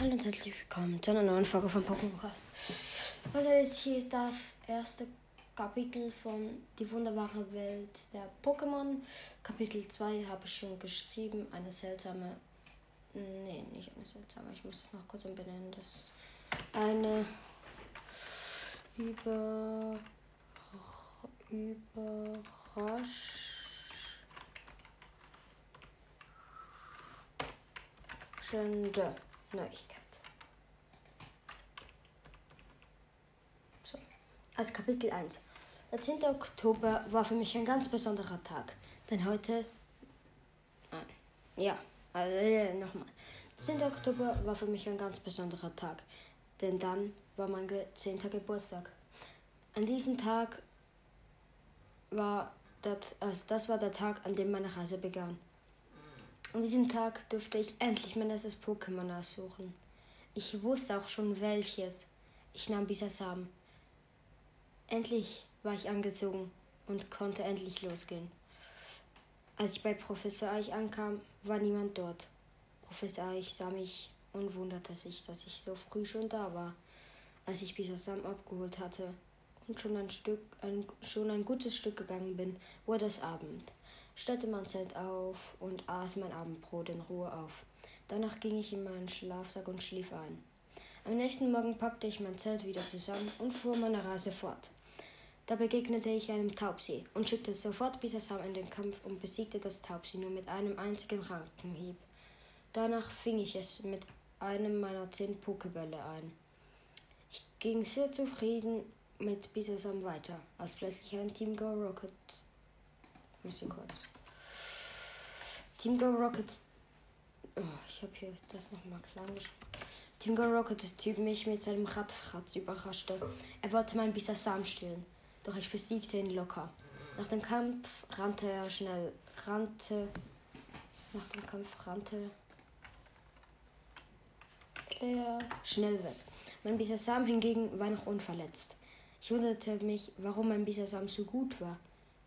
Hallo und herzlich willkommen zu einer neuen Folge von Pokémon Cast. Heute ist hier das erste Kapitel von Die wunderbare Welt der Pokémon. Kapitel 2 habe ich schon geschrieben. Eine seltsame. Nee, nicht eine seltsame. Ich muss es noch kurz umbenennen. Das ist eine über überraschende Neuigkeit. So, also Kapitel 1. Der 10. Oktober war für mich ein ganz besonderer Tag, denn heute. Nein, ja, also äh, nochmal. Der 10. Oktober war für mich ein ganz besonderer Tag, denn dann war mein 10. Geburtstag. An diesem Tag war das, also das war der Tag, an dem meine Reise begann. An diesem Tag durfte ich endlich mein erstes Pokémon aussuchen. Ich wusste auch schon welches. Ich nahm Bisasam. Endlich war ich angezogen und konnte endlich losgehen. Als ich bei Professor Eich ankam, war niemand dort. Professor Eich sah mich und wunderte sich, dass ich so früh schon da war. Als ich Bisasam abgeholt hatte und schon ein Stück, ein, schon ein gutes Stück gegangen bin, wurde es Abend stellte mein Zelt auf und aß mein Abendbrot in Ruhe auf. Danach ging ich in meinen Schlafsack und schlief ein. Am nächsten Morgen packte ich mein Zelt wieder zusammen und fuhr meine Reise fort. Da begegnete ich einem Taubsi und schickte sofort Bisasam in den Kampf und besiegte das Taubsi nur mit einem einzigen Rankenhieb. Danach fing ich es mit einem meiner zehn Pokebälle ein. Ich ging sehr zufrieden mit Bisasam weiter, als plötzlich ein Team Go Rocket bisschen kurz. Team Go Rocket. Oh, ich habe hier das nochmal klar geschrieben. Team Go Rocket Typ mich mit seinem Radfratz überraschte. Er wollte mein Bisasam stillen, doch ich besiegte ihn locker. Nach dem Kampf rannte er schnell, rannte. Nach dem Kampf rannte er schnell weg. Mein Bisasam hingegen war noch unverletzt. Ich wunderte mich, warum mein Bisasam so gut war.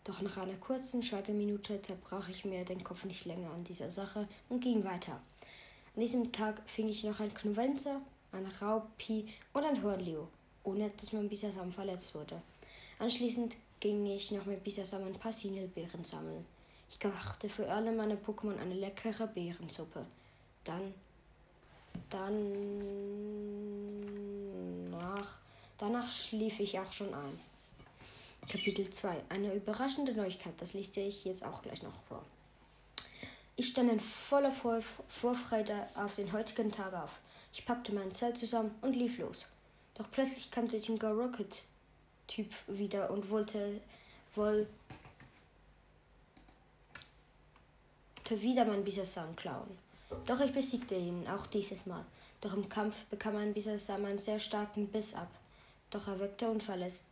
Doch nach einer kurzen Schweigeminute zerbrach ich mir den Kopf nicht länger an dieser Sache und ging weiter. An diesem Tag fing ich noch ein Knuvenzer, ein Raupi und ein Hornleo, ohne dass mein Bisasam verletzt wurde. Anschließend ging ich noch mit Bisasam ein paar Sinelbeeren sammeln. Ich kochte für alle meine Pokémon eine leckere Beerensuppe. Dann, dann, nach, danach schlief ich auch schon ein. Kapitel 2. Eine überraschende Neuigkeit, das lese ich jetzt auch gleich noch vor. Ich stand in voller Vor Vorfreude auf den heutigen Tag auf. Ich packte mein Zelt zusammen und lief los. Doch plötzlich kam der Team Go Rocket Typ wieder und wollte, wollte wieder mein Bisasam klauen. Doch ich besiegte ihn auch dieses Mal. Doch im Kampf bekam mein Bisasam einen sehr starken Biss ab. Doch er wirkte unverletzt.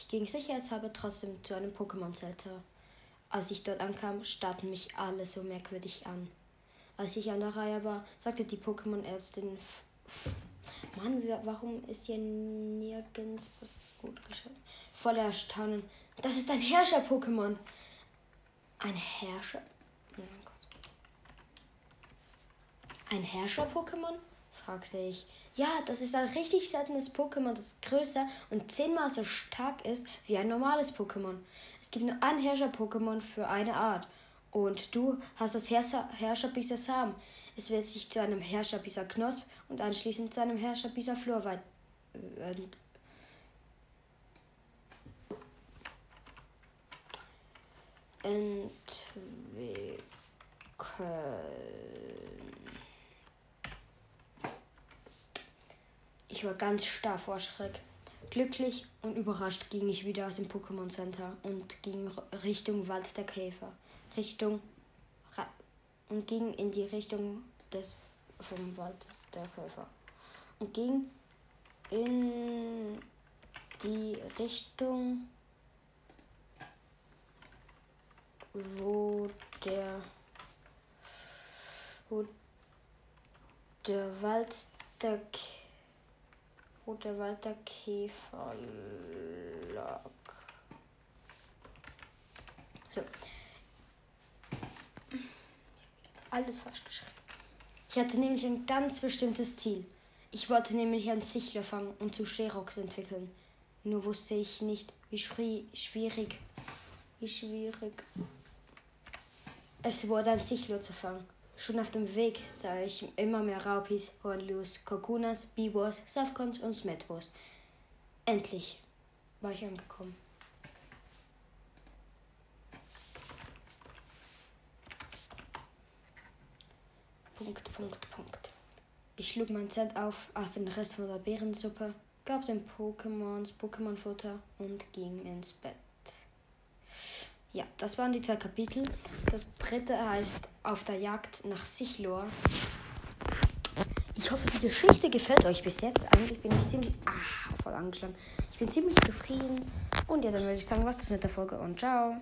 Ich ging sicherheitshalber trotzdem zu einem Pokémon-Center. Als ich dort ankam, starrten mich alle so merkwürdig an. Als ich an der Reihe war, sagte die Pokémon-Ärztin, Mann, warum ist hier nirgends das gut geschrieben? Voller Erstaunen. Das ist ein Herrscher-Pokémon. Ein Herrscher? Oh mein Gott. Ein Herrscher-Pokémon? Fragte ich. Ja, das ist ein richtig seltenes Pokémon, das größer und zehnmal so stark ist wie ein normales Pokémon. Es gibt nur ein Herrscher-Pokémon für eine Art. Und du hast das Herrscher Bisasam. Es wird sich zu einem Herrscher Knosp und anschließend zu einem Herrscher Flor weit. Äh, entwickeln. Ich war ganz starr vor Schreck. Glücklich und überrascht ging ich wieder aus dem Pokémon Center und ging Richtung Wald der Käfer. Richtung und ging in die Richtung des vom Wald der Käfer. Und ging in die Richtung wo der wo der Wald der Käfer wo der Walter Käfer lag. So. Alles falsch geschrieben. Ich hatte nämlich ein ganz bestimmtes Ziel. Ich wollte nämlich einen Sichler fangen und zu Sherox entwickeln. Nur wusste ich nicht, wie schwierig, wie schwierig es wurde, ein Sichler zu fangen. Schon auf dem Weg sah ich immer mehr Raupis, Hornlus, Kokunas, Bibors, Safkons und Smetbos. Endlich war ich angekommen. Punkt, Punkt, Punkt. Ich schlug mein Zelt auf, aß den Rest von der Beerensuppe, gab den Pokémons Pokémon-Futter und ging ins Bett. Ja, das waren die zwei Kapitel. Das dritte heißt Auf der Jagd nach Sichlor. Ich hoffe, die Geschichte gefällt euch bis jetzt. Eigentlich bin ich ziemlich. Ah, voll angeschlagen. Ich bin ziemlich zufrieden. Und ja, dann würde ich sagen, was ist mit der Folge und ciao.